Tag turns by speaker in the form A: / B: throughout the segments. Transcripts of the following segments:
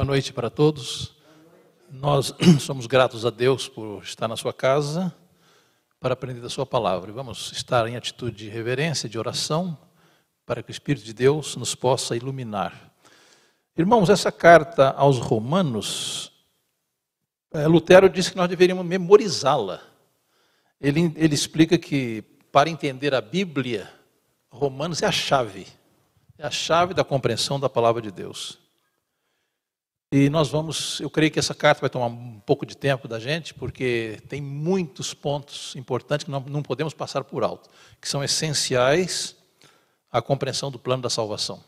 A: Boa noite para todos. Nós somos gratos a Deus por estar na sua casa para aprender da sua palavra. Vamos estar em atitude de reverência, de oração, para que o Espírito de Deus nos possa iluminar. Irmãos, essa carta aos Romanos, eh, Lutero disse que nós deveríamos memorizá-la. Ele, ele explica que para entender a Bíblia, Romanos é a chave, é a chave da compreensão da palavra de Deus. E nós vamos, eu creio que essa carta vai tomar um pouco de tempo da gente, porque tem muitos pontos importantes que nós não podemos passar por alto, que são essenciais à compreensão do plano da salvação.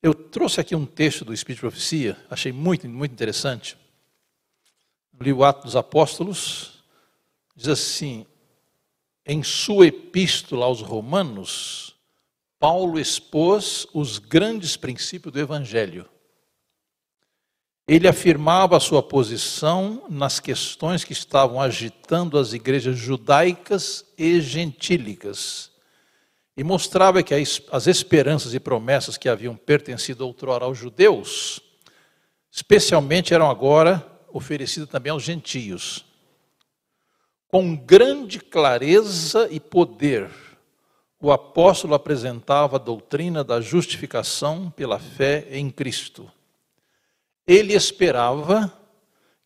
A: Eu trouxe aqui um texto do Espírito de Profecia, achei muito, muito interessante. Li o Ato dos Apóstolos, diz assim: em sua epístola aos Romanos, Paulo expôs os grandes princípios do Evangelho ele afirmava sua posição nas questões que estavam agitando as igrejas judaicas e gentílicas e mostrava que as esperanças e promessas que haviam pertencido outrora aos judeus, especialmente eram agora oferecidas também aos gentios. Com grande clareza e poder, o apóstolo apresentava a doutrina da justificação pela fé em Cristo ele esperava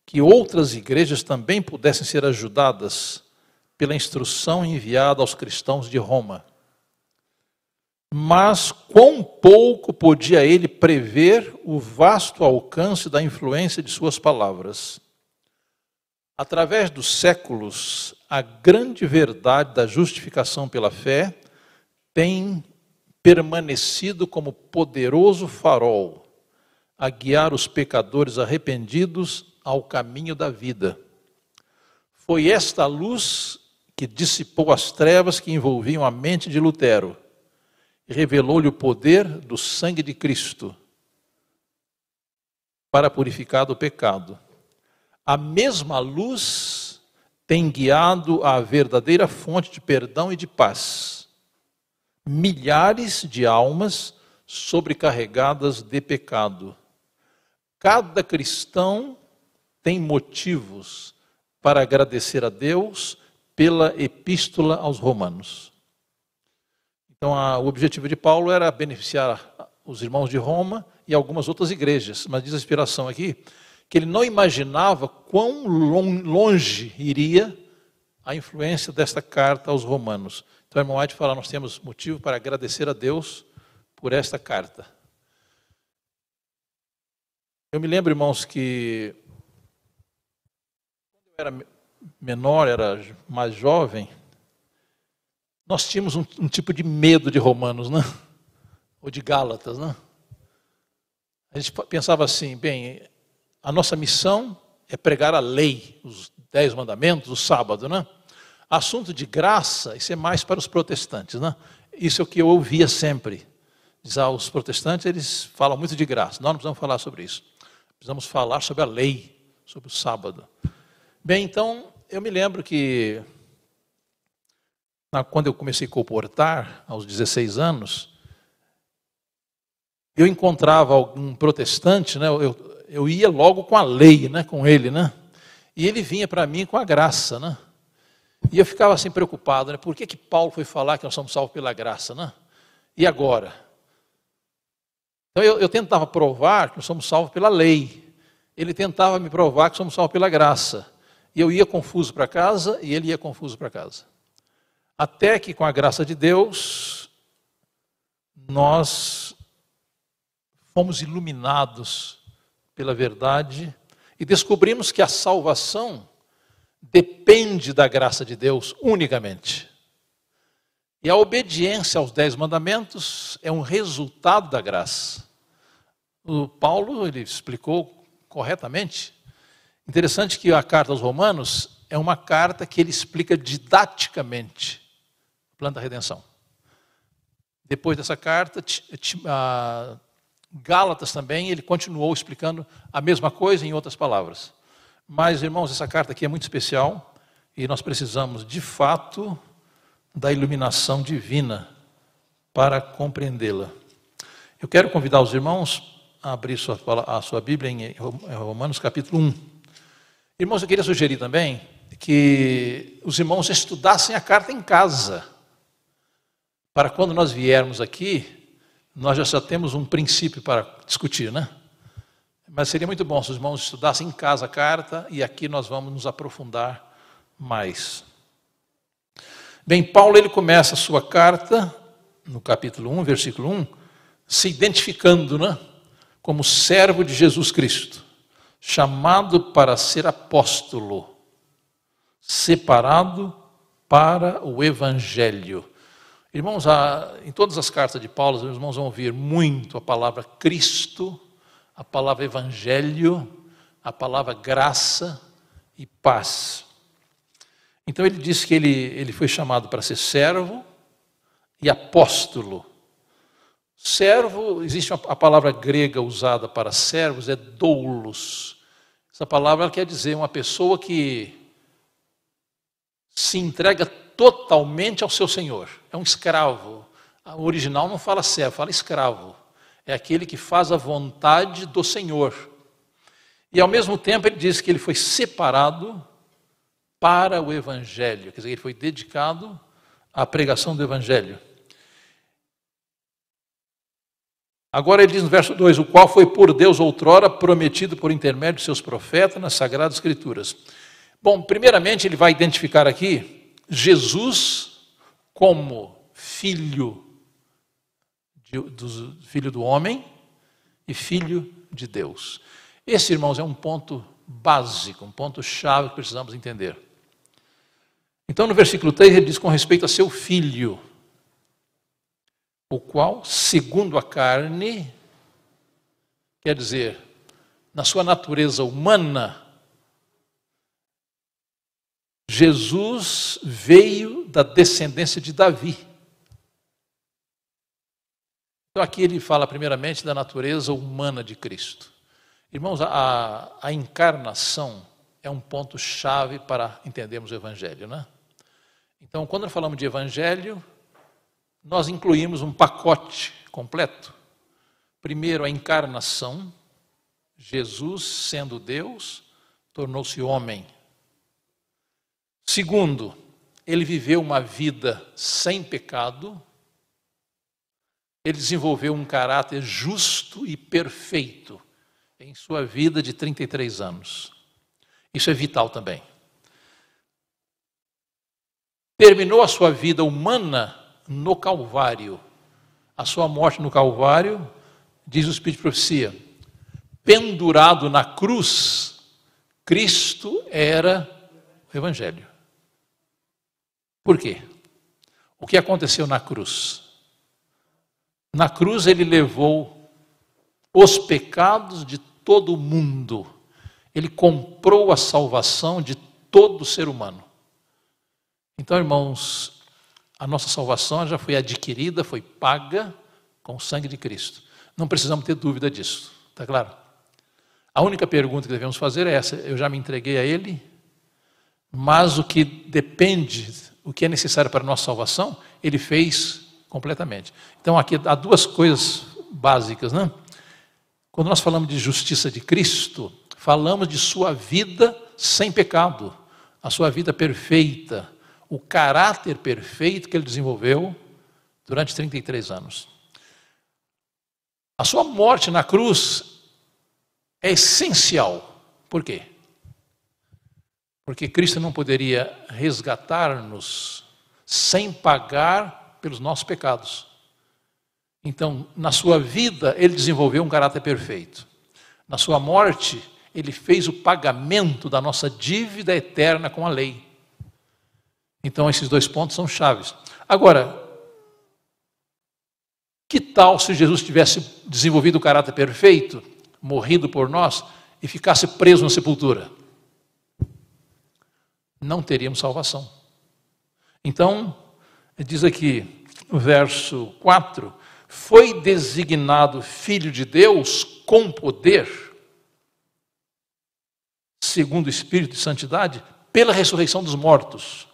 A: que outras igrejas também pudessem ser ajudadas pela instrução enviada aos cristãos de Roma. Mas quão pouco podia ele prever o vasto alcance da influência de suas palavras. Através dos séculos, a grande verdade da justificação pela fé tem permanecido como poderoso farol a guiar os pecadores arrependidos ao caminho da vida. Foi esta luz que dissipou as trevas que envolviam a mente de Lutero e revelou-lhe o poder do sangue de Cristo para purificar do pecado. A mesma luz tem guiado a verdadeira fonte de perdão e de paz. Milhares de almas sobrecarregadas de pecado Cada cristão tem motivos para agradecer a Deus pela epístola aos Romanos. Então, a, o objetivo de Paulo era beneficiar os irmãos de Roma e algumas outras igrejas, mas diz a inspiração aqui que ele não imaginava quão longe iria a influência desta carta aos Romanos. Então, o irmão White fala: nós temos motivo para agradecer a Deus por esta carta. Eu me lembro, irmãos, que quando eu era menor, era mais jovem, nós tínhamos um, um tipo de medo de Romanos, né? Ou de Gálatas, né? A gente pensava assim, bem, a nossa missão é pregar a lei, os dez mandamentos, o sábado, né? Assunto de graça, isso é mais para os protestantes, né? Isso é o que eu ouvia sempre. Diz, ah, os protestantes, eles falam muito de graça, nós não precisamos falar sobre isso. Precisamos falar sobre a lei, sobre o sábado. Bem, então, eu me lembro que quando eu comecei a comportar, aos 16 anos, eu encontrava algum protestante, né, eu, eu ia logo com a lei, né, com ele, né, e ele vinha para mim com a graça, né, e eu ficava assim preocupado, né, por que, que Paulo foi falar que nós somos salvos pela graça, né, e agora? Então eu, eu tentava provar que somos salvos pela lei. Ele tentava me provar que somos salvos pela graça. E eu ia confuso para casa e ele ia confuso para casa. Até que, com a graça de Deus, nós fomos iluminados pela verdade e descobrimos que a salvação depende da graça de Deus unicamente. E a obediência aos dez mandamentos é um resultado da graça. O Paulo ele explicou corretamente. Interessante que a carta aos Romanos é uma carta que ele explica didaticamente o plano da redenção. Depois dessa carta, Gálatas também, ele continuou explicando a mesma coisa em outras palavras. Mas, irmãos, essa carta aqui é muito especial e nós precisamos, de fato, da iluminação divina para compreendê-la. Eu quero convidar os irmãos abrir sua, a sua Bíblia em Romanos capítulo 1. Irmãos, eu queria sugerir também que os irmãos estudassem a carta em casa, para quando nós viermos aqui, nós já temos um princípio para discutir, né? Mas seria muito bom se os irmãos estudassem em casa a carta e aqui nós vamos nos aprofundar mais. Bem, Paulo ele começa a sua carta no capítulo 1, versículo 1, se identificando, né, como servo de Jesus Cristo, chamado para ser apóstolo, separado para o evangelho. Irmãos, em todas as cartas de Paulo, os irmãos vão ouvir muito a palavra Cristo a palavra evangelho, a palavra graça e paz. Então ele diz que ele, ele foi chamado para ser servo e apóstolo. Servo, existe a palavra grega usada para servos, é doulos. Essa palavra quer dizer uma pessoa que se entrega totalmente ao seu senhor. É um escravo. O original não fala servo, fala escravo é aquele que faz a vontade do Senhor. E ao mesmo tempo ele diz que ele foi separado para o Evangelho, quer dizer, ele foi dedicado à pregação do Evangelho. Agora ele diz no verso 2: O qual foi por Deus outrora prometido por intermédio de seus profetas nas Sagradas Escrituras. Bom, primeiramente ele vai identificar aqui Jesus como filho de, do filho do homem e filho de Deus. Esse, irmãos, é um ponto básico, um ponto chave que precisamos entender. Então, no versículo 3, ele diz com respeito a seu filho, o qual, segundo a carne, quer dizer, na sua natureza humana, Jesus veio da descendência de Davi. Então, aqui ele fala primeiramente da natureza humana de Cristo. Irmãos, a, a encarnação é um ponto-chave para entendermos o Evangelho, né? Então, quando falamos de Evangelho, nós incluímos um pacote completo. Primeiro, a encarnação. Jesus, sendo Deus, tornou-se homem. Segundo, ele viveu uma vida sem pecado, ele desenvolveu um caráter justo e perfeito em sua vida de 33 anos. Isso é vital também. Terminou a sua vida humana no Calvário. A sua morte no Calvário, diz o Espírito de Profecia, pendurado na cruz, Cristo era o Evangelho. Por quê? O que aconteceu na cruz? Na cruz ele levou os pecados de todo o mundo. Ele comprou a salvação de todo ser humano. Então, irmãos, a nossa salvação já foi adquirida, foi paga com o sangue de Cristo. Não precisamos ter dúvida disso, está claro? A única pergunta que devemos fazer é essa: eu já me entreguei a Ele, mas o que depende, o que é necessário para a nossa salvação, Ele fez completamente. Então aqui há duas coisas básicas, né? Quando nós falamos de justiça de Cristo, falamos de sua vida sem pecado, a sua vida perfeita, o caráter perfeito que ele desenvolveu durante 33 anos. A sua morte na cruz é essencial. Por quê? Porque Cristo não poderia resgatar-nos sem pagar pelos nossos pecados. Então, na sua vida, ele desenvolveu um caráter perfeito. Na sua morte, ele fez o pagamento da nossa dívida eterna com a lei. Então, esses dois pontos são chaves. Agora, que tal se Jesus tivesse desenvolvido o caráter perfeito, morrido por nós e ficasse preso na sepultura? Não teríamos salvação. Então, diz aqui, no verso 4, foi designado filho de Deus com poder, segundo o Espírito de Santidade, pela ressurreição dos mortos,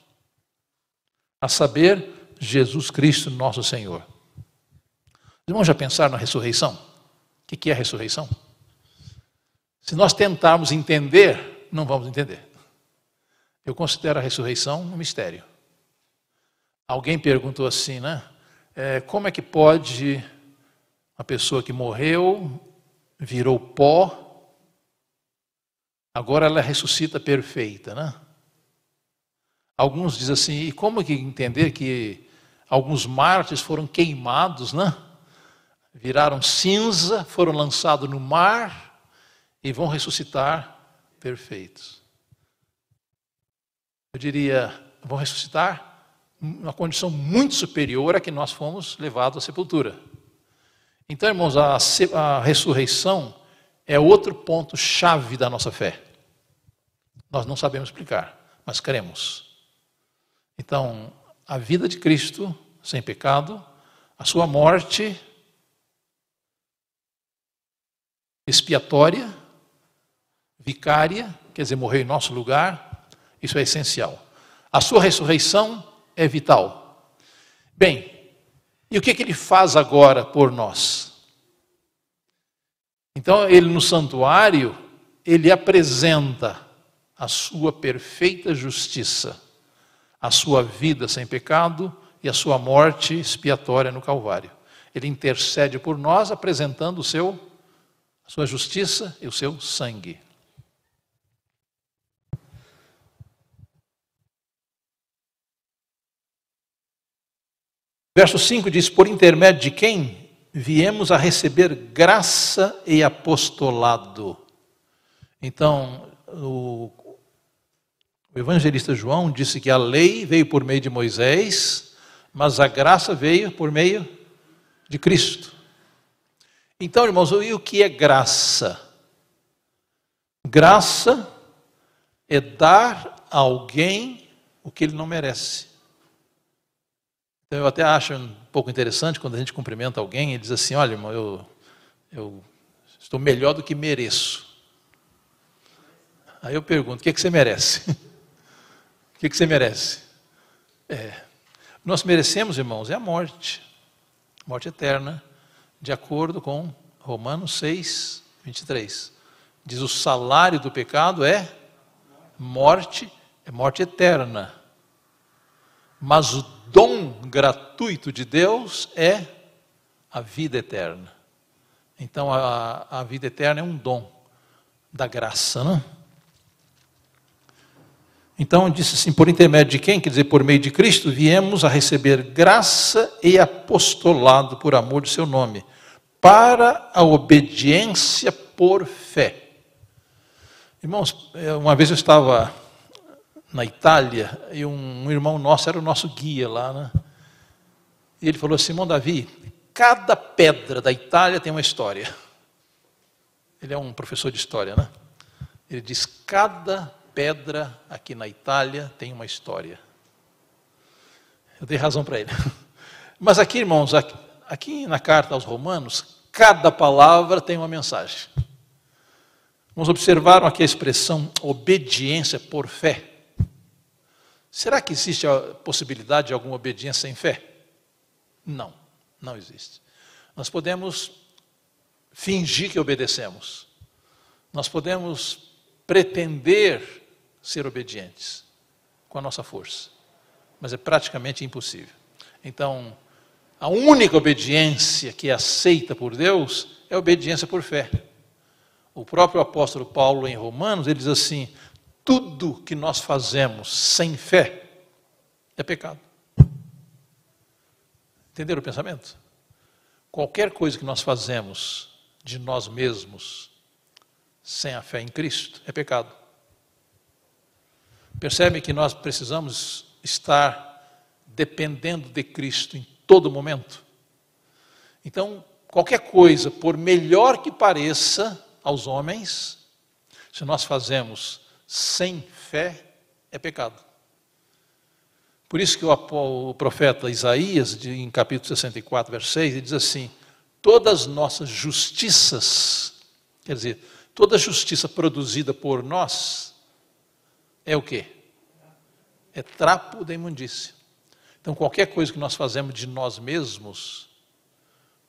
A: a saber, Jesus Cristo, nosso Senhor. Os irmãos já pensaram na ressurreição? O O que é a ressurreição? Se nós tentarmos entender, não vamos entender. Eu considero a ressurreição um mistério. Alguém perguntou assim, né? É, como é que pode uma pessoa que morreu, virou pó, agora ela ressuscita perfeita, né? Alguns dizem assim, e como que entender que alguns mártires foram queimados, né? Viraram cinza, foram lançados no mar e vão ressuscitar perfeitos. Eu diria, vão ressuscitar uma condição muito superior a que nós fomos levados à sepultura. Então, irmãos, a, a ressurreição é outro ponto chave da nossa fé. Nós não sabemos explicar, mas cremos. Então, a vida de Cristo sem pecado, a sua morte expiatória, vicária, quer dizer, morreu em nosso lugar, isso é essencial. A sua ressurreição é vital. Bem, e o que, que ele faz agora por nós? Então, ele no santuário, ele apresenta a sua perfeita justiça, a sua vida sem pecado e a sua morte expiatória no Calvário. Ele intercede por nós, apresentando o seu, a sua justiça e o seu sangue. Verso 5 diz: Por intermédio de quem viemos a receber graça e apostolado. Então, o, o evangelista João disse que a lei veio por meio de Moisés, mas a graça veio por meio de Cristo. Então, irmãos, e o que é graça? Graça é dar a alguém o que ele não merece. Então, eu até acho um pouco interessante quando a gente cumprimenta alguém e diz assim: Olha, irmão, eu, eu estou melhor do que mereço. Aí eu pergunto: o que, é que você merece? que, que você merece? É, nós merecemos, irmãos, é a morte, morte eterna, de acordo com Romanos 6, 23. Diz: o salário do pecado é morte, é morte eterna. Mas o dom gratuito de Deus é a vida eterna. Então a, a vida eterna é um dom da graça, não? Então disse assim: por intermédio de quem? Quer dizer, por meio de Cristo, viemos a receber graça e apostolado por amor de seu nome, para a obediência por fé. Irmãos, eh, uma vez eu estava na Itália, e um, irmão nosso era o nosso guia lá, né? E ele falou: Simão Davi, cada pedra da Itália tem uma história. Ele é um professor de história, né? Ele diz: cada pedra aqui na Itália tem uma história. Eu dei razão para ele. Mas aqui, irmãos, aqui, aqui na carta aos Romanos, cada palavra tem uma mensagem. Vamos observar aqui a expressão obediência por fé. Será que existe a possibilidade de alguma obediência sem fé? Não, não existe. Nós podemos fingir que obedecemos. Nós podemos pretender ser obedientes com a nossa força, mas é praticamente impossível. Então, a única obediência que é aceita por Deus é a obediência por fé. O próprio apóstolo Paulo, em Romanos, ele diz assim: tudo que nós fazemos sem fé é pecado. Entenderam o pensamento? Qualquer coisa que nós fazemos de nós mesmos sem a fé em Cristo é pecado. Percebe que nós precisamos estar dependendo de Cristo em todo momento? Então, qualquer coisa, por melhor que pareça aos homens, se nós fazemos sem fé é pecado. Por isso que o, profeta Isaías, em capítulo 64, verso 6, ele diz assim: todas as nossas justiças, quer dizer, toda justiça produzida por nós, é o quê? É trapo da imundícia. Então, qualquer coisa que nós fazemos de nós mesmos,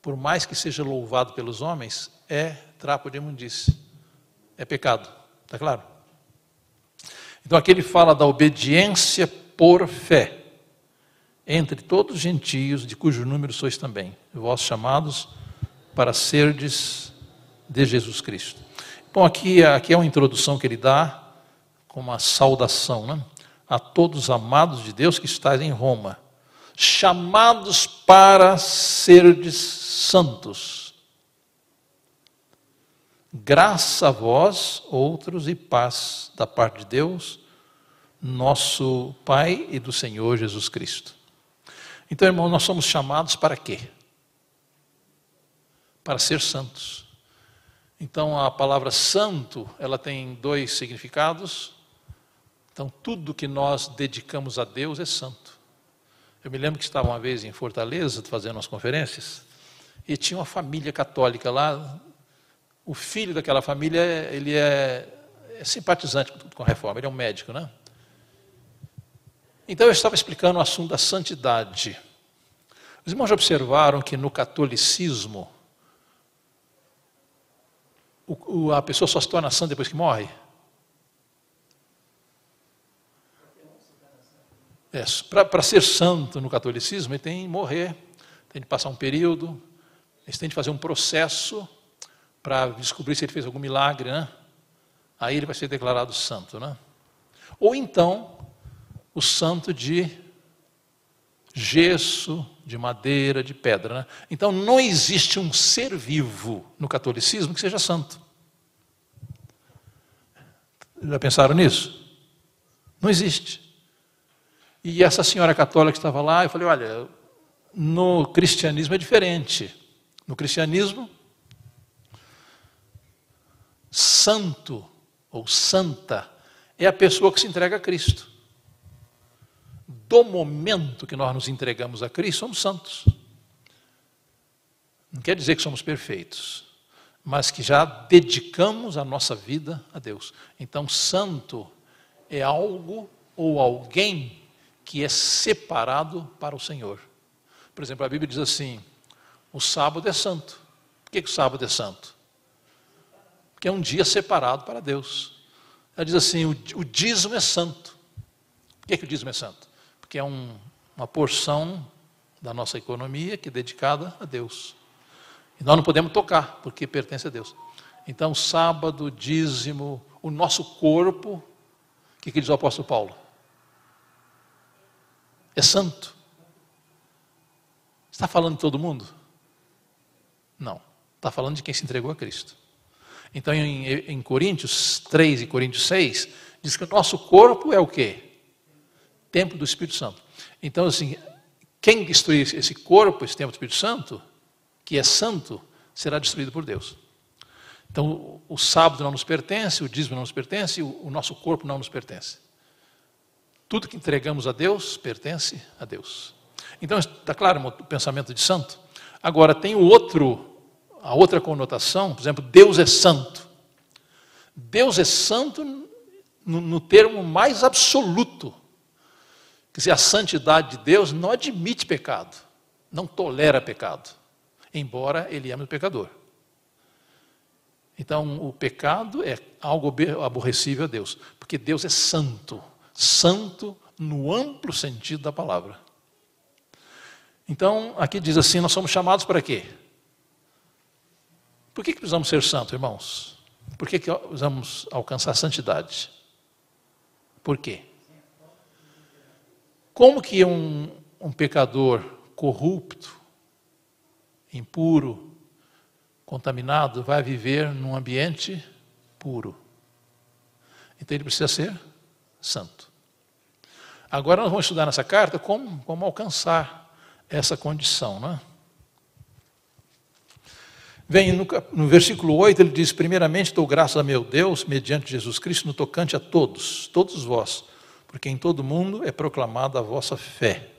A: por mais que seja louvado pelos homens, é trapo de imundície. É pecado. Está claro? Então aqui ele fala da obediência por fé entre todos os gentios, de cujo número sois também, vós chamados para serdes de Jesus Cristo. Bom, aqui, aqui é uma introdução que ele dá, com uma saudação, né? A todos os amados de Deus que estáis em Roma, chamados para serdes santos. Graça a vós, outros, e paz da parte de Deus, nosso Pai e do Senhor Jesus Cristo. Então, irmão, nós somos chamados para quê? Para ser santos. Então, a palavra santo, ela tem dois significados. Então, tudo que nós dedicamos a Deus é santo. Eu me lembro que estava uma vez em Fortaleza, fazendo umas conferências, e tinha uma família católica lá. O filho daquela família, ele é, é simpatizante com a reforma, ele é um médico, né? Então eu estava explicando o assunto da santidade. Os irmãos já observaram que no catolicismo a pessoa só se torna santa depois que morre? É, Para ser santo no catolicismo, ele tem que morrer, tem que passar um período, ele tem que fazer um processo para descobrir se ele fez algum milagre, né? Aí ele vai ser declarado santo, né? Ou então, o santo de gesso, de madeira, de pedra. Né? Então não existe um ser vivo no catolicismo que seja santo. Já pensaram nisso? Não existe. E essa senhora católica estava lá, eu falei: olha, no cristianismo é diferente. No cristianismo, santo ou santa é a pessoa que se entrega a Cristo do momento que nós nos entregamos a Cristo, somos santos. Não quer dizer que somos perfeitos, mas que já dedicamos a nossa vida a Deus. Então, santo é algo ou alguém que é separado para o Senhor. Por exemplo, a Bíblia diz assim: o sábado é santo. Por que, que o sábado é santo? Porque é um dia separado para Deus. Ela diz assim: o, o dízimo é santo. Por que, que o dízimo é santo? que é um, uma porção da nossa economia que é dedicada a Deus. E nós não podemos tocar, porque pertence a Deus. Então, sábado, dízimo, o nosso corpo, o que, que diz o apóstolo Paulo? É santo. Está falando de todo mundo? Não. Está falando de quem se entregou a Cristo. Então, em, em Coríntios 3 e Coríntios 6, diz que o nosso corpo é o quê? templo do Espírito Santo. Então, assim, quem destruir esse corpo, esse templo do Espírito Santo, que é santo, será destruído por Deus. Então, o sábado não nos pertence, o dízimo não nos pertence, o nosso corpo não nos pertence. Tudo que entregamos a Deus pertence a Deus. Então, está claro o pensamento de santo? Agora, tem o outro, a outra conotação, por exemplo, Deus é santo. Deus é santo no, no termo mais absoluto Quer dizer, a santidade de Deus não admite pecado, não tolera pecado, embora ele ame o pecador. Então, o pecado é algo aborrecível a Deus, porque Deus é santo, santo no amplo sentido da palavra. Então, aqui diz assim: nós somos chamados para quê? Por que, que precisamos ser santos, irmãos? Por que, que precisamos alcançar santidade? Por quê? Como que um, um pecador corrupto, impuro, contaminado, vai viver num ambiente puro? Então ele precisa ser santo. Agora nós vamos estudar nessa carta como, como alcançar essa condição. Né? Vem no, no, versículo 8, ele diz: Primeiramente dou graças a meu Deus, mediante Jesus Cristo, no tocante a todos, todos vós porque em todo mundo é proclamada a vossa fé.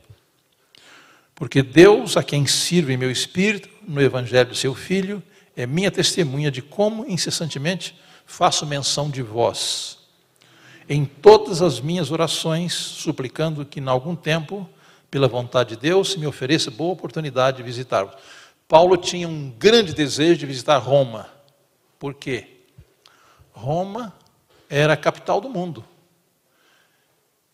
A: Porque Deus, a quem sirvo em meu espírito, no Evangelho do seu Filho, é minha testemunha de como incessantemente faço menção de vós. Em todas as minhas orações, suplicando que, em algum tempo, pela vontade de Deus, se me ofereça boa oportunidade de visitar-vos. Paulo tinha um grande desejo de visitar Roma. Por quê? Roma era a capital do mundo.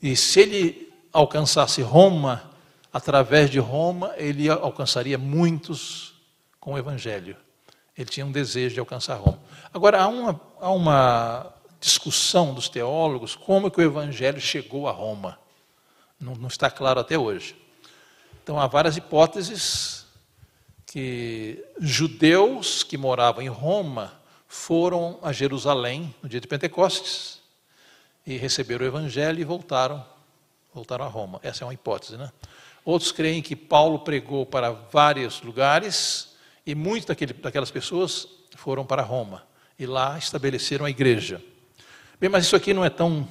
A: E se ele alcançasse Roma, através de Roma, ele alcançaria muitos com o Evangelho. Ele tinha um desejo de alcançar Roma. Agora, há uma, há uma discussão dos teólogos como que o Evangelho chegou a Roma. Não, não está claro até hoje. Então, há várias hipóteses que judeus que moravam em Roma foram a Jerusalém no dia de Pentecostes e receberam o Evangelho e voltaram, voltaram a Roma. Essa é uma hipótese, né? Outros creem que Paulo pregou para vários lugares e muitas daquelas pessoas foram para Roma e lá estabeleceram a igreja. Bem, mas isso aqui não é tão,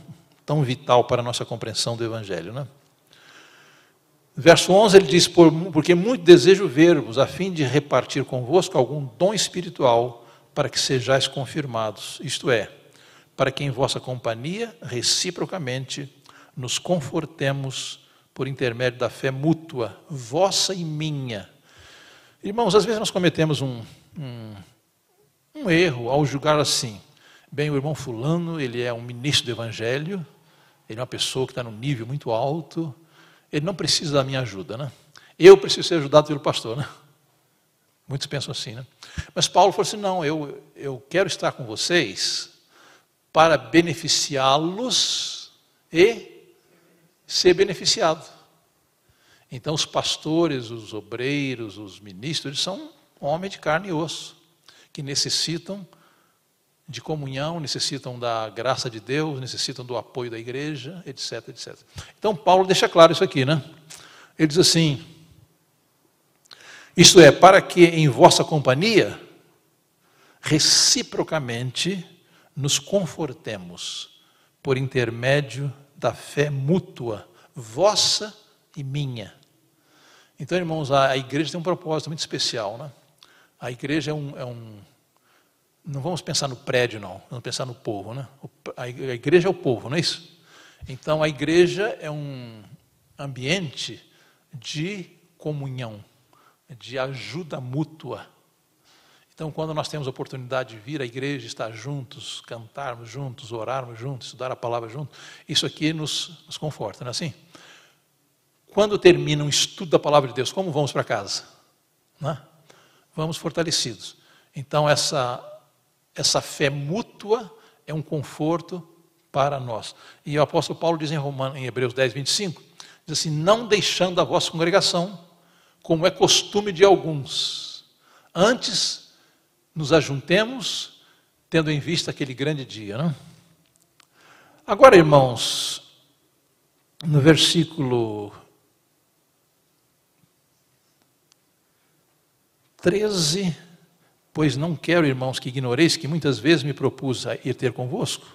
A: tão vital para a nossa compreensão do Evangelho, né? Verso 11 ele diz: Porque muito desejo ver-vos, a fim de repartir convosco algum dom espiritual, para que sejais confirmados, isto é, para que em vossa companhia, reciprocamente, nos confortemos por intermédio da fé mútua, vossa e minha. Irmãos, às vezes nós cometemos um, um, um erro ao julgar assim. Bem, o irmão Fulano, ele é um ministro do Evangelho, ele é uma pessoa que está num nível muito alto, ele não precisa da minha ajuda, né? Eu preciso ser ajudado pelo pastor, né? Muitos pensam assim, né? Mas Paulo falou assim: não, eu, eu quero estar com vocês para beneficiá-los e ser beneficiado. Então, os pastores, os obreiros, os ministros, eles são homens de carne e osso, que necessitam de comunhão, necessitam da graça de Deus, necessitam do apoio da igreja, etc, etc. Então, Paulo deixa claro isso aqui, né? Ele diz assim: Isto é, para que em vossa companhia, reciprocamente, nos confortemos por intermédio da fé mútua, vossa e minha. Então, irmãos, a, igreja tem um propósito muito especial, né? A igreja é um, é um não vamos pensar no prédio, não, vamos pensar no povo, né? A igreja é o povo, não é isso? Então, a igreja é um ambiente de comunhão, de ajuda mútua. Então, quando nós temos a oportunidade de vir à igreja, estar juntos, cantarmos juntos, orarmos juntos, estudar a palavra juntos, isso aqui nos, nos conforta, não é assim? Quando termina um estudo da palavra de Deus, como vamos para casa? É? Vamos fortalecidos. Então, essa, essa fé mútua é um conforto para nós. E o apóstolo Paulo diz em, Romano, em Hebreus 10, 25, diz assim, não deixando a vossa congregação, como é costume de alguns, antes nos ajuntemos, tendo em vista aquele grande dia. Não? Agora, irmãos, no versículo 13, pois não quero, irmãos, que ignoreis que muitas vezes me propus a ir ter convosco,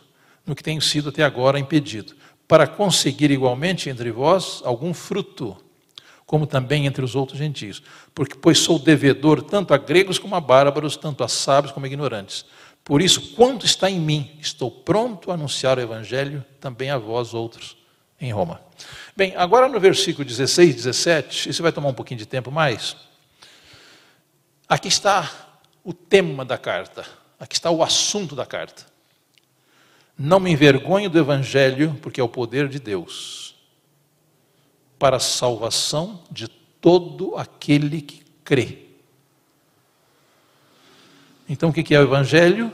A: no que tenho sido até agora impedido, para conseguir igualmente entre vós algum fruto como também entre os outros gentios. Porque, pois sou devedor tanto a gregos como a bárbaros, tanto a sábios como a ignorantes. Por isso, quanto está em mim, estou pronto a anunciar o evangelho também a vós outros em Roma. Bem, agora no versículo 16, 17, isso vai tomar um pouquinho de tempo mais. Aqui está o tema da carta, aqui está o assunto da carta. Não me envergonho do evangelho, porque é o poder de Deus para a salvação de todo aquele que crê. Então, o que é o Evangelho?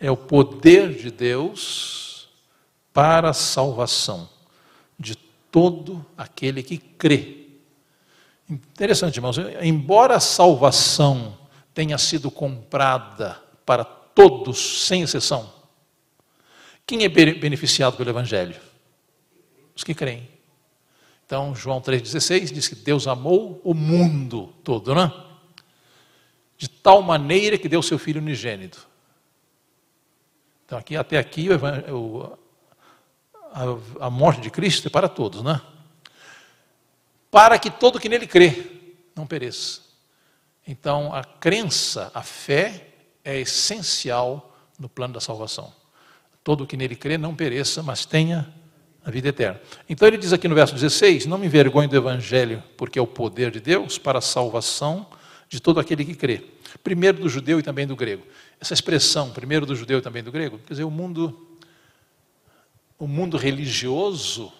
A: É o poder de Deus para a salvação de todo aquele que crê. Interessante, irmãos, embora a salvação tenha sido comprada para todos, sem exceção, quem é beneficiado pelo Evangelho? os que creem. Então, João 3,16 diz que Deus amou o mundo todo, né? De tal maneira que deu seu Filho unigênito. Então, aqui, até aqui, a, a, morte de Cristo é para todos, né? Para que todo que nele crê não pereça. Então, a crença, a fé, é essencial no plano da salvação. Todo que nele crê não pereça, mas tenha A vida eterna. Então ele diz aqui no verso 16: Não me envergonhe do evangelho, porque é o poder de Deus para a salvação de todo aquele que crê. Primeiro do judeu e também do grego. Essa expressão, primeiro do judeu e também do grego, quer dizer, o mundo, o mundo religioso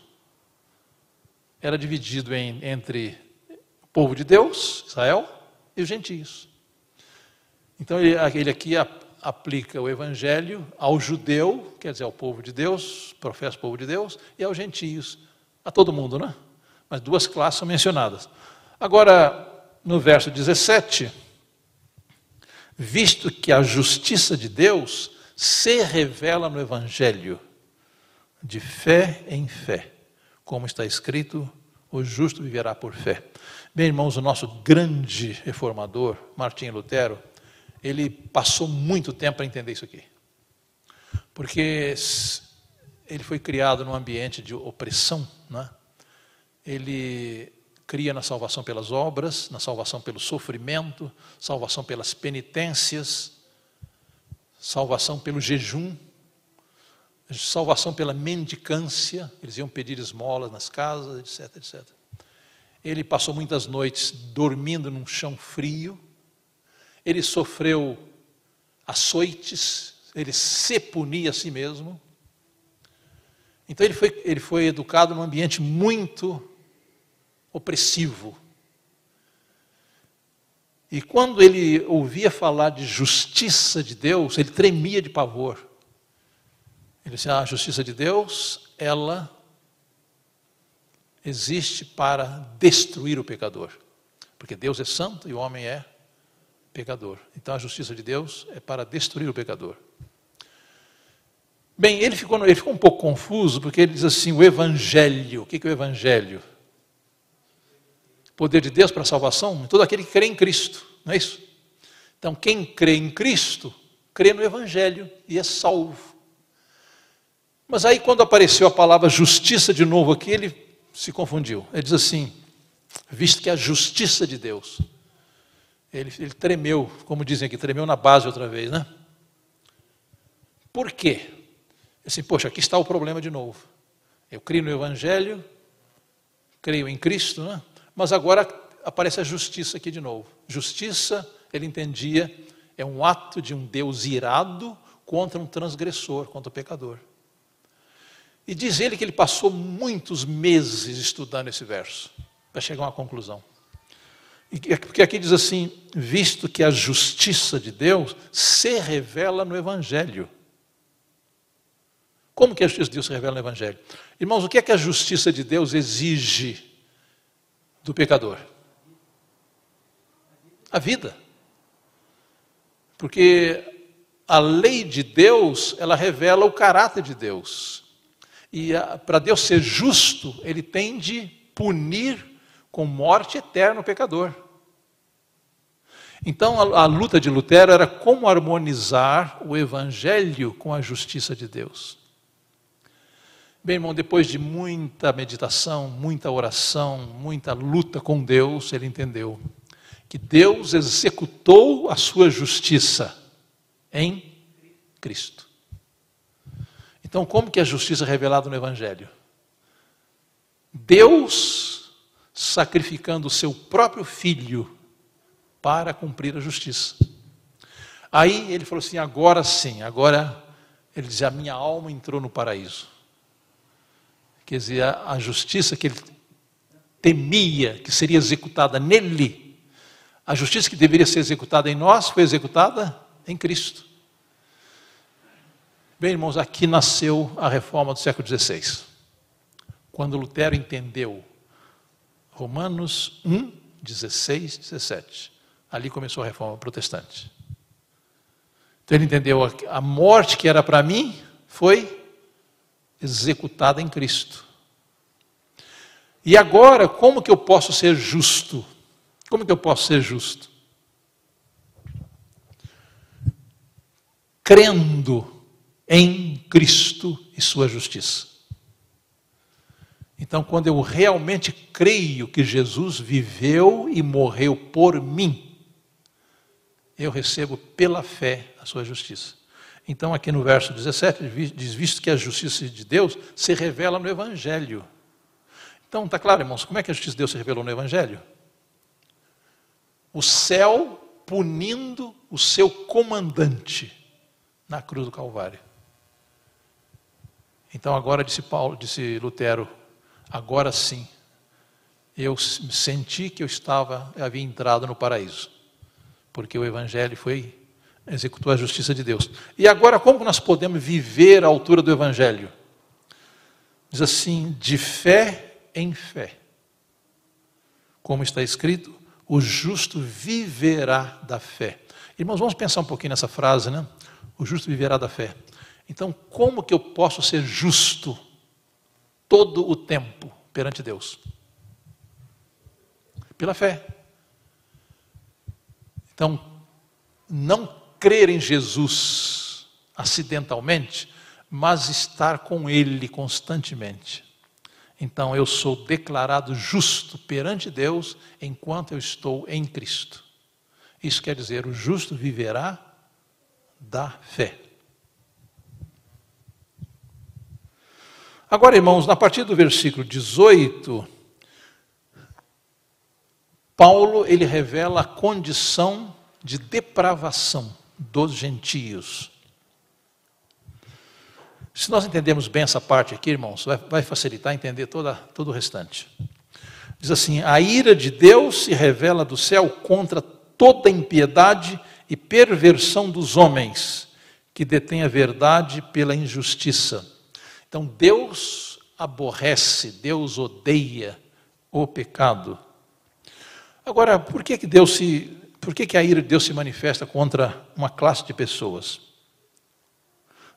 A: era dividido em, entre o povo de Deus, Israel, e os gentios. Então ele, ele aqui aplica o evangelho ao judeu, quer dizer, ao povo de Deus, professa o povo de Deus, e aos gentios, a todo mundo, né? Mas duas classes são mencionadas. Agora, no verso 17, visto que a justiça de Deus se revela no evangelho, de fé em fé, como está escrito, o justo viverá por fé. Bem, irmãos, o nosso grande reformador, Martim Lutero, ele passou muito tempo para entender isso aqui. Porque ele foi criado num ambiente de opressão, né? ele cria na salvação pelas obras, na salvação pelo sofrimento, salvação pelas penitências, salvação pelo jejum, salvação pela mendicância, eles iam pedir esmolas nas casas, etc, etc. Ele passou muitas noites dormindo num chão frio, ele sofreu açoites, ele se punia a si mesmo. Então ele foi, ele foi educado num ambiente muito opressivo. E quando ele ouvia falar de justiça de Deus, ele tremia de pavor. Ele disse: ah, a justiça de Deus, ela existe para destruir o pecador. Porque Deus é santo e o homem é pecador. Então a justiça de Deus é para destruir o pecador. Bem, ele ficou, ele ficou um pouco confuso, porque ele diz assim: o Evangelho. O que é o Evangelho? Poder de Deus para a salvação? Todo aquele que crê em Cristo, não é isso? Então, quem crê em Cristo, crê no Evangelho e é salvo. Mas aí, quando apareceu a palavra justiça de novo aqui, ele se confundiu. Ele diz assim: visto que a justiça de Deus ele, ele tremeu, como dizem aqui, tremeu na base outra vez, né? Por quê? Assim, poxa, aqui está o problema de novo. Eu creio no Evangelho, creio em Cristo, né? mas agora aparece a justiça aqui de novo. Justiça, ele entendia, é um ato de um Deus irado contra um transgressor, contra o pecador. E diz ele que ele passou muitos meses estudando esse verso, para chegar a uma conclusão. Porque aqui diz assim: visto que a justiça de Deus se revela no Evangelho. Como que a justiça de Deus se revela no Evangelho? Irmãos, o que é que a justiça de Deus exige do pecador? A vida. Porque a lei de Deus, ela revela o caráter de Deus. E para Deus ser justo, ele tem de punir com morte eterna o pecador. Então a, a, luta de Lutero era como harmonizar o evangelho com a justiça de Deus. Bem, irmão, depois de muita meditação, muita oração, muita luta com Deus, ele entendeu que Deus executou a sua justiça em Cristo. Então, como que a justiça é revelada no Evangelho? Deus sacrificando o seu próprio filho para cumprir a justiça. Aí ele falou assim: agora sim, agora ele diz: a minha alma entrou no paraíso. Quer dizer, a justiça que ele temia que seria executada nele, a justiça que deveria ser executada em nós, foi executada em Cristo. Bem, irmãos, aqui nasceu a reforma do século XVI. Quando Lutero entendeu Romanos 1, 16, 17. Ali começou a reforma protestante. Então ele entendeu a morte que era para mim foi executada em Cristo. E agora, como que eu posso ser justo? Como que eu posso ser justo? Crendo em Cristo e sua justiça. Então, quando eu realmente creio que Jesus viveu e morreu por mim, eu recebo pela fé a sua justiça. Então, aqui no verso 17, diz: Visto que a justiça de Deus se revela no Evangelho. Então, está claro, irmãos, como é que a justiça de Deus se revelou no Evangelho? O céu punindo o seu comandante na cruz do Calvário. Então, agora, disse Paulo, disse Lutero, agora sim, eu senti que eu estava, havia entrado no paraíso, porque o Evangelho foi executou a justiça de Deus. E agora, como nós podemos viver à altura do Evangelho? Diz assim: de fé em fé. Como está escrito, o justo viverá da fé. Irmãos, vamos pensar um pouquinho nessa frase, né? O justo viverá da fé. Então, como que eu posso ser justo todo o tempo perante Deus? Pela fé. Então, não crer em Jesus acidentalmente, mas estar com Ele constantemente. Então eu sou declarado justo perante Deus enquanto eu estou em Cristo. Isso quer dizer, o justo viverá da fé. Agora, irmãos, a partir do versículo 18, Paulo ele revela a condição de depravação dos gentios. Se nós entendemos bem essa parte aqui, irmãos, vai, vai facilitar entender toda, todo o restante. Diz assim: a ira de Deus se revela do céu contra toda impiedade e perversão dos homens, que detêm a verdade pela injustiça. Então, Deus aborrece, Deus odeia o pecado. Agora, por que, que Deus se por que, que a ira de Deus se manifesta contra uma classe de pessoas?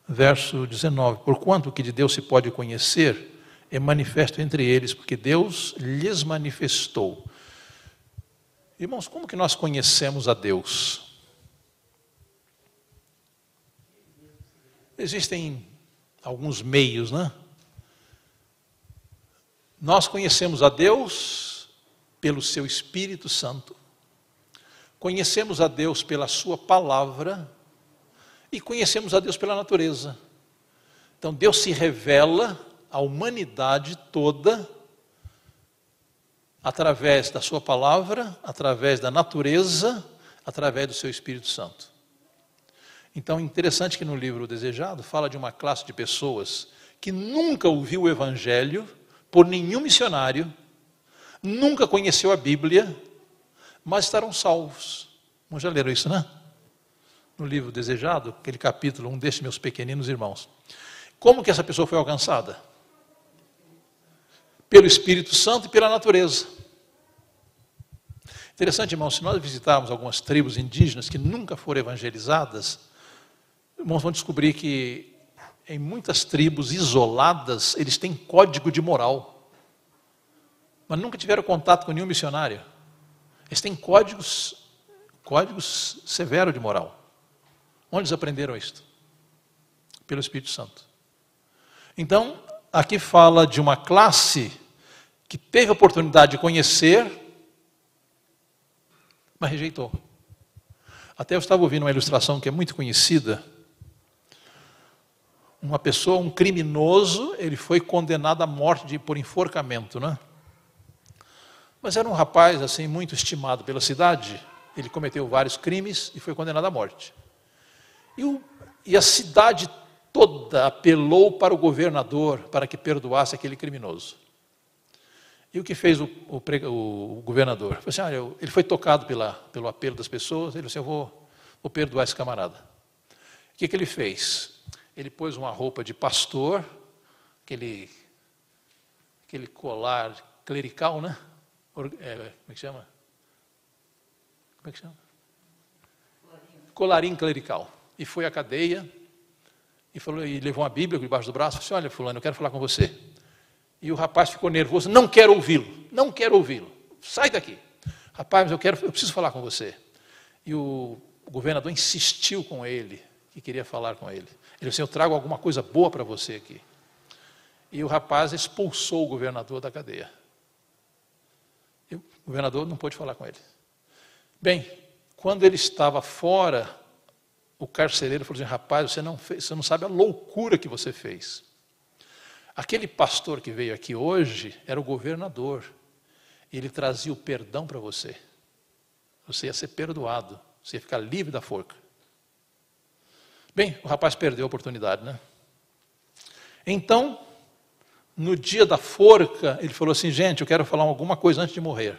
A: Verso 19: Porquanto o que de Deus se pode conhecer é manifesto entre eles, porque Deus lhes manifestou. Irmãos, como que nós conhecemos a Deus? Existem alguns meios, né? Nós conhecemos a Deus pelo seu Espírito Santo. Conhecemos a Deus pela Sua palavra e conhecemos a Deus pela natureza. Então Deus se revela à humanidade toda através da Sua palavra, através da natureza, através do Seu Espírito Santo. Então, interessante que no livro Desejado fala de uma classe de pessoas que nunca ouviu o Evangelho por nenhum missionário, nunca conheceu a Bíblia, mas estarão salvos. Não já leram isso, né? No livro Desejado, aquele capítulo, um destes meus pequeninos irmãos. Como que essa pessoa foi alcançada? Pelo Espírito Santo e pela natureza. Interessante, irmãos, se nós visitarmos algumas tribos indígenas que nunca foram evangelizadas, irmãos vão descobrir que em muitas tribos isoladas eles têm código de moral, mas nunca tiveram contato com nenhum missionário. Eles têm códigos, códigos severos de moral. Onde eles aprenderam isto? Pelo Espírito Santo. Então, aqui fala de uma classe que teve a oportunidade de conhecer, mas rejeitou. Até eu estava ouvindo uma ilustração que é muito conhecida. Uma pessoa, um criminoso, ele foi condenado à morte de, por enforcamento, né? Mas era um rapaz assim muito estimado pela cidade. Ele cometeu vários crimes e foi condenado à morte. E, o, e a cidade toda apelou para o governador para que perdoasse aquele criminoso. E o que fez o, o, o governador? Assim, ah, eu, ele foi tocado pela, pelo apelo das pessoas, ele disse, eu vou, vou perdoar esse camarada. O que, que ele fez? Ele pôs uma roupa de pastor, aquele, aquele colar clerical, né? é, como é que chama? Como é que chama? Colarinho clerical. E foi à cadeia e, falou, e levou uma Bíblia debaixo do braço e disse, olha fulano, eu quero falar com você. E o rapaz ficou nervoso, não quero ouvi-lo, não quero ouvi-lo, sai daqui. Rapaz, eu quero, eu preciso falar com você. E o governador insistiu com ele, que queria falar com ele. Ele disse, eu trago alguma coisa boa para você aqui. E o rapaz expulsou o governador da cadeia. O governador não pôde falar com ele. Bem, quando ele estava fora, o carcereiro falou assim: rapaz, você não, fez, você não sabe a loucura que você fez. Aquele pastor que veio aqui hoje era o governador. Ele trazia o perdão para você. Você ia ser perdoado. Você ia ficar livre da forca. Bem, o rapaz perdeu a oportunidade, né? Então, no dia da forca, ele falou assim: gente, eu quero falar alguma coisa antes de morrer.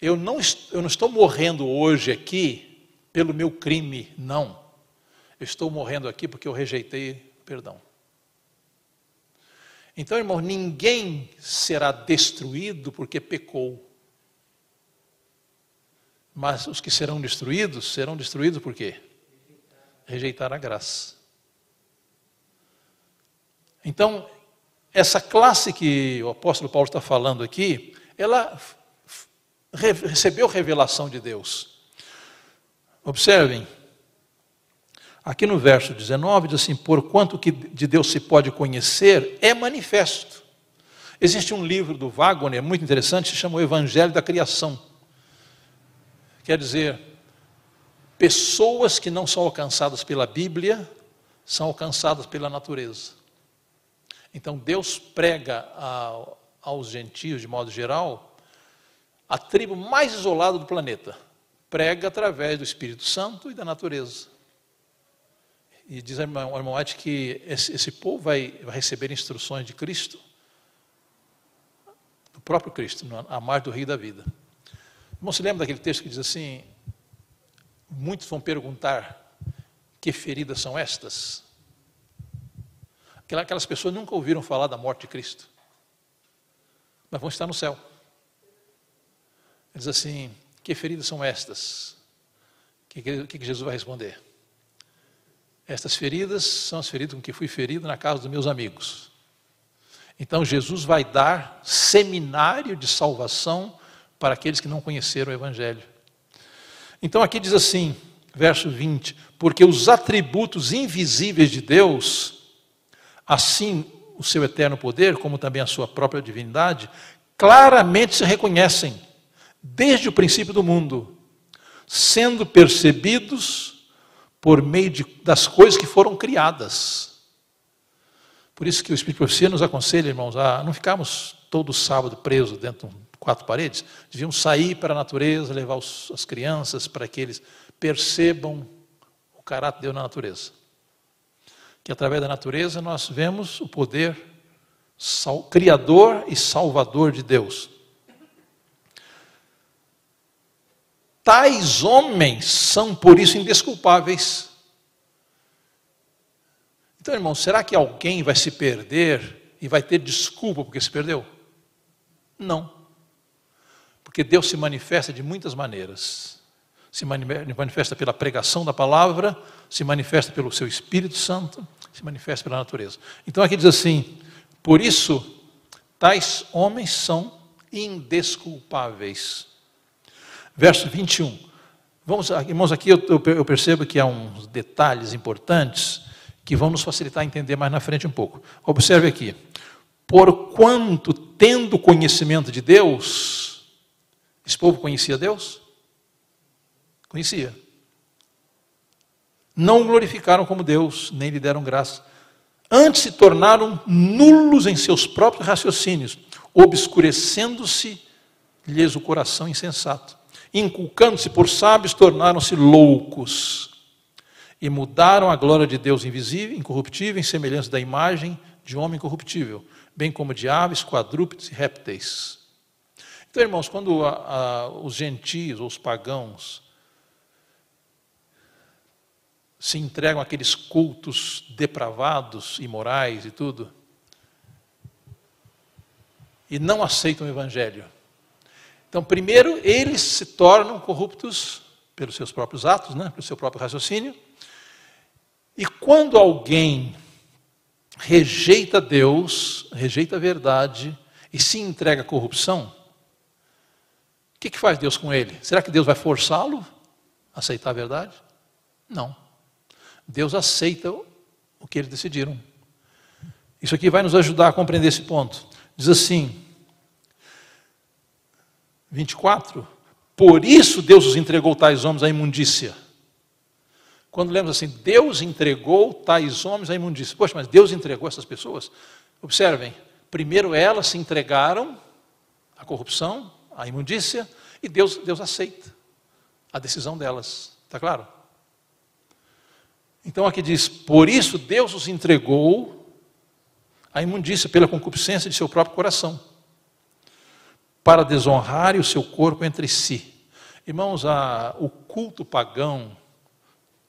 A: Eu não, eu não estou morrendo hoje aqui pelo meu crime, não. Eu estou morrendo aqui porque eu rejeitei perdão. Então, irmão, ninguém será destruído porque pecou. Mas os que serão destruídos, serão destruídos por quê? Rejeitar a graça. Então, essa classe que o apóstolo Paulo está falando aqui, ela recebeu revelação de Deus. Observem, aqui no verso 19 diz assim: Porquanto que de Deus se pode conhecer, é manifesto. Existe um livro do Wagner muito interessante, se chama O Evangelho da Criação. Quer dizer, pessoas que não são alcançadas pela Bíblia são alcançadas pela natureza. Então Deus prega a, aos gentios, de modo geral, a tribo mais isolada do planeta. Prega através do Espírito Santo e da natureza. E diz a irmã, a irmã White que esse, esse povo vai, vai, receber instruções de Cristo, do próprio Cristo, a mar do rio da vida. Não se lembra daquele texto que diz assim: muitos vão perguntar que feridas são estas? Aquelas pessoas nunca ouviram falar da morte de Cristo, mas vão estar no céu. Ele diz assim: Que feridas são estas? O que, que, que Jesus vai responder? Estas feridas são as feridas com que fui ferido na casa dos meus amigos. Então Jesus vai dar seminário de salvação para aqueles que não conheceram o Evangelho. Então aqui diz assim, verso 20: Porque os atributos invisíveis de Deus, assim o seu eterno poder, como também a sua própria divindade, claramente se reconhecem desde o princípio do mundo, sendo percebidos por meio de, das coisas que foram criadas. Por isso que o Espírito de Profecia nos aconselha, irmãos, a não ficarmos todo sábado presos dentro de quatro paredes, devíamos sair para a natureza, levar os, as crianças para que eles percebam o caráter de Deus na natureza que através da natureza nós vemos o poder sal, criador e salvador de Deus. Tais homens são por isso indesculpáveis. Então, irmão, será que alguém vai se perder e vai ter desculpa porque se perdeu? Não. Porque Deus se manifesta de muitas maneiras se manifesta pela pregação da palavra, se manifesta pelo seu Espírito Santo, se manifesta pela natureza. Então aqui diz assim: por isso, tais homens são indesculpáveis. Verso 21. Vamos, irmãos, aqui eu, eu percebo que há uns detalhes importantes que vão nos facilitar a entender mais na frente um pouco. Observe aqui. Porquanto, tendo conhecimento de Deus, esse povo conhecia Deus? Conhecia. Não o glorificaram como Deus, nem lhe deram graça. Antes se tornaram nulos em seus próprios raciocínios, obscurecendo-se-lhes o coração insensato. Inculcando-se por sábios, tornaram-se loucos. E mudaram a glória de Deus invisível, incorruptível, em semelhança da imagem de homem corruptível, bem como de aves, quadrúpedes e répteis. Então, irmãos, quando a, a, os gentios os pagãos se entregam àqueles cultos depravados, imorais e tudo, e não aceitam o Evangelho. Então, primeiro, eles se tornam corruptos pelos seus próprios atos, né, pelo seu próprio raciocínio. E quando alguém rejeita Deus, rejeita a verdade e se entrega à corrupção, que, que faz Deus com ele? Será que Deus vai forçá-lo a aceitar a verdade? Não. Deus aceita o que eles decidiram. Isso aqui vai nos ajudar a compreender esse ponto. Diz assim, 24: Por isso Deus os entregou tais homens à imundícia. Quando lemos assim, Deus entregou tais homens à imundícia. Poxa, mas Deus entregou essas pessoas? Observem, primeiro elas se entregaram à corrupção, à imundícia, e Deus, Deus aceita a decisão delas. Está claro? Então aqui diz: Por isso Deus os entregou à imundícia pela concupiscência de seu próprio coração, para desonrar o seu corpo entre si. Irmãos, a, o culto pagão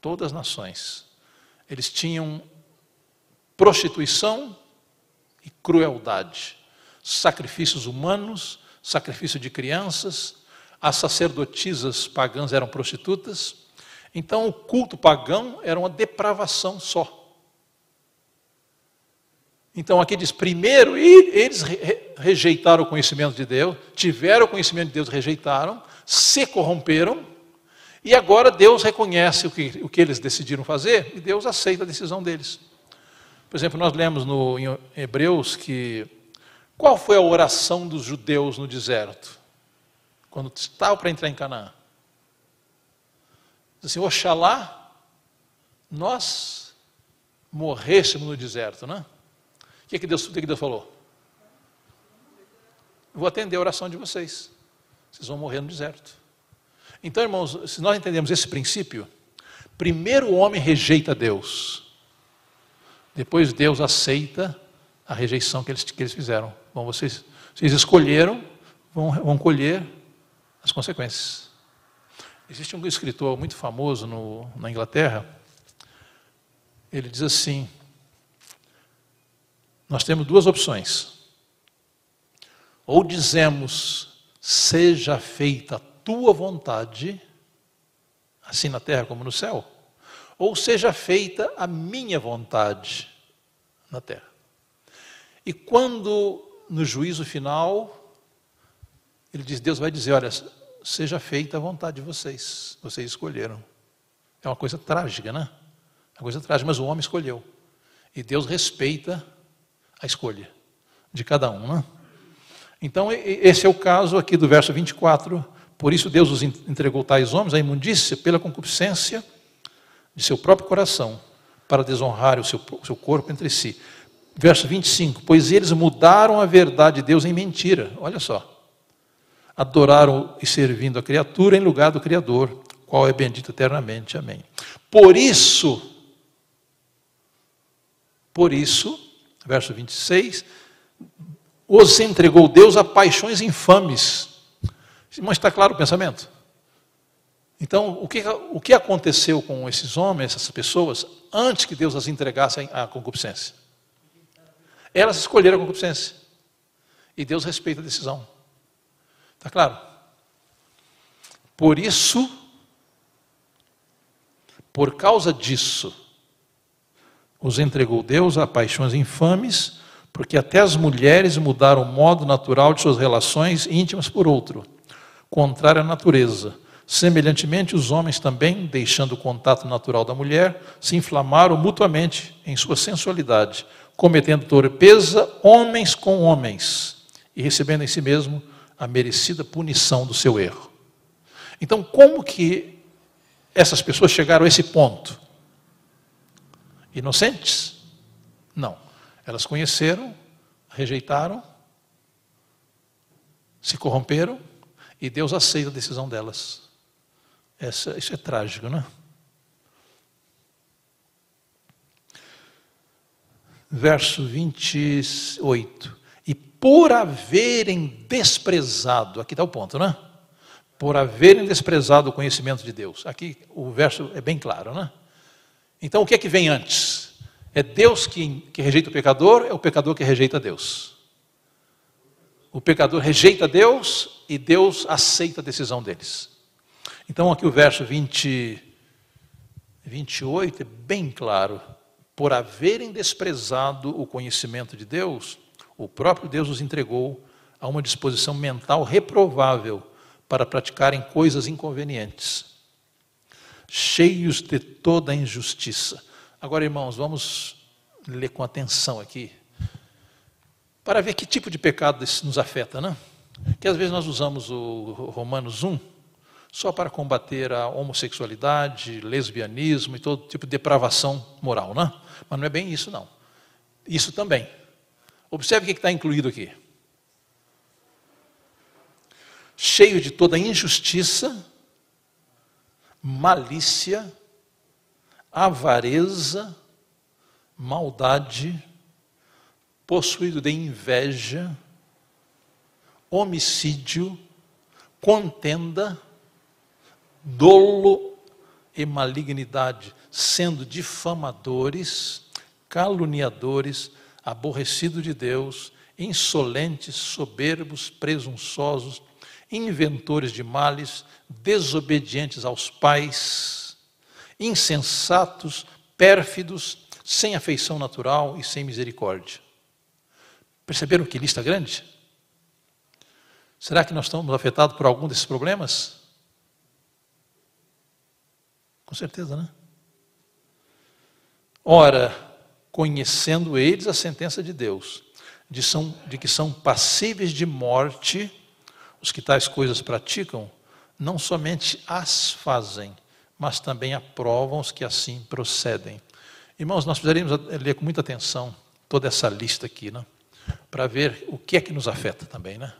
A: todas as nações. Eles tinham prostituição e crueldade, sacrifícios humanos, sacrifício de crianças, as sacerdotisas pagãs eram prostitutas. Então o culto pagão era uma depravação só. Então aqui diz: primeiro eles rejeitaram o conhecimento de Deus, tiveram o conhecimento de Deus, rejeitaram, se corromperam e agora Deus reconhece o que, o que eles decidiram fazer e Deus aceita a decisão deles. Por exemplo, nós lemos no, em Hebreus que qual foi a oração dos judeus no deserto? Quando estavam para entrar em Canaã. Diz assim, Oxalá nós morrêssemos no deserto, né? O que, que, Deus, que, que Deus falou? vou atender a oração de vocês. Vocês vão morrer no deserto. Então, irmãos, se nós entendemos esse princípio, primeiro o homem rejeita Deus, depois Deus aceita a rejeição que eles, que eles fizeram. Bom, vocês, vocês escolheram, vão, vão colher as consequências. Existe um escritor muito famoso no, na Inglaterra, ele diz assim: nós temos duas opções. Ou dizemos, seja feita tua vontade, assim na terra como no céu, ou seja feita a minha vontade na terra. E quando no juízo final, ele diz: Deus vai dizer: olha, seja feita a vontade de vocês, vocês escolheram. É uma coisa trágica, né? É uma coisa trágica, mas o homem escolheu. E Deus respeita a escolha de cada um, né? Então, esse é o caso aqui do verso 24 por isso Deus os entregou tais homens à imundícia pela concupiscência de seu próprio coração, para desonrar o seu, o seu corpo entre si. Verso 25: Pois eles mudaram a verdade de Deus em mentira. Olha só. Adoraram e servindo a criatura em lugar do Criador, qual é bendito eternamente. Amém. Por isso, por isso, verso 26, os entregou Deus a paixões infames mas está claro o pensamento? Então, o que, o que aconteceu com esses homens, essas pessoas, antes que Deus as entregasse à concupiscência? Elas escolheram a concupiscência. E Deus respeita a decisão. Está claro? Por isso, por causa disso, os entregou Deus a paixões infames, porque até as mulheres mudaram o modo natural de suas relações íntimas por outro contrária à natureza. Semelhantemente, os homens também, deixando o contato natural da mulher, se inflamaram mutuamente em sua sensualidade, cometendo torpeza homens com homens e recebendo em si mesmo a merecida punição do seu erro. Então, como que essas pessoas chegaram a esse ponto? Inocentes? Não. Elas conheceram, rejeitaram, se corromperam e Deus aceita a decisão delas. Essa, isso é trágico, não é? Verso 28. E por haverem desprezado, aqui está o ponto, não é? Por haverem desprezado o conhecimento de Deus. Aqui o verso é bem claro, não é? Então o que é que vem antes? É Deus que, que rejeita o pecador, é o pecador que rejeita Deus. O pecador rejeita Deus e Deus aceita a decisão deles. Então, aqui o verso 20, 28 é bem claro. Por haverem desprezado o conhecimento de Deus, o próprio Deus os entregou a uma disposição mental reprovável para praticarem coisas inconvenientes, cheios de toda a injustiça. Agora, irmãos, vamos ler com atenção aqui para ver que tipo de pecado isso nos afeta, né? Que às vezes nós usamos o Romanos 1, só para combater a homossexualidade, lesbianismo e todo tipo de depravação moral, né? Mas não é bem isso, não. Isso também. Observe o que está incluído aqui. Cheio de toda injustiça, malícia, avareza, maldade, possuído de inveja, homicídio, contenda, dolo e malignidade, sendo difamadores, caluniadores, aborrecidos de Deus, insolentes, soberbos, presunçosos, inventores de males, desobedientes aos pais, insensatos, pérfidos, sem afeição natural e sem misericórdia. Perceberam que lista grande? Será que nós estamos afetados por algum desses problemas? Com certeza, né? Ora, conhecendo eles a sentença de Deus, de, são, de que são passíveis de morte os que tais coisas praticam, não somente as fazem, mas também aprovam os que assim procedem. Irmãos, nós precisaríamos ler com muita atenção toda essa lista aqui, né? para ver o que é que nos afeta também. Né?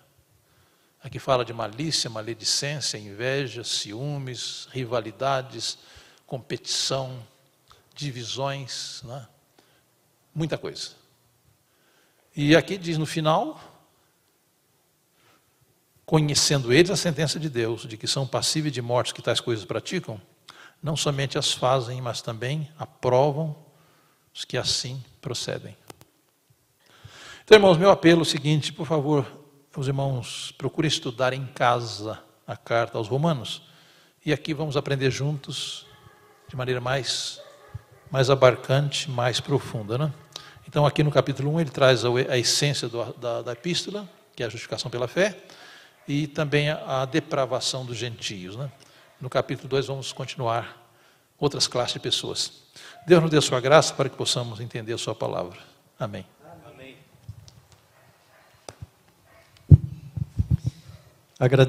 A: Aqui fala de malícia, maledicência, inveja, ciúmes, rivalidades, competição, divisões, né? muita coisa. E aqui diz no final, conhecendo eles a sentença de Deus, de que são passíveis de morte que tais coisas praticam, não somente as fazem, mas também aprovam os que assim procedem. Então, irmãos, meu apelo é o seguinte, por favor, os irmãos, procurem estudar em casa a carta aos Romanos, e aqui vamos aprender juntos de maneira mais, mais abarcante, mais profunda. Né? Então, aqui no capítulo 1, ele traz a, essência do, da, da epístola, que é a justificação pela fé, e também a, a depravação dos gentios. Né? No capítulo 2, vamos continuar outras classes de pessoas. Deus nos dê a sua graça para que possamos entender a sua palavra. Amém.
B: Agrade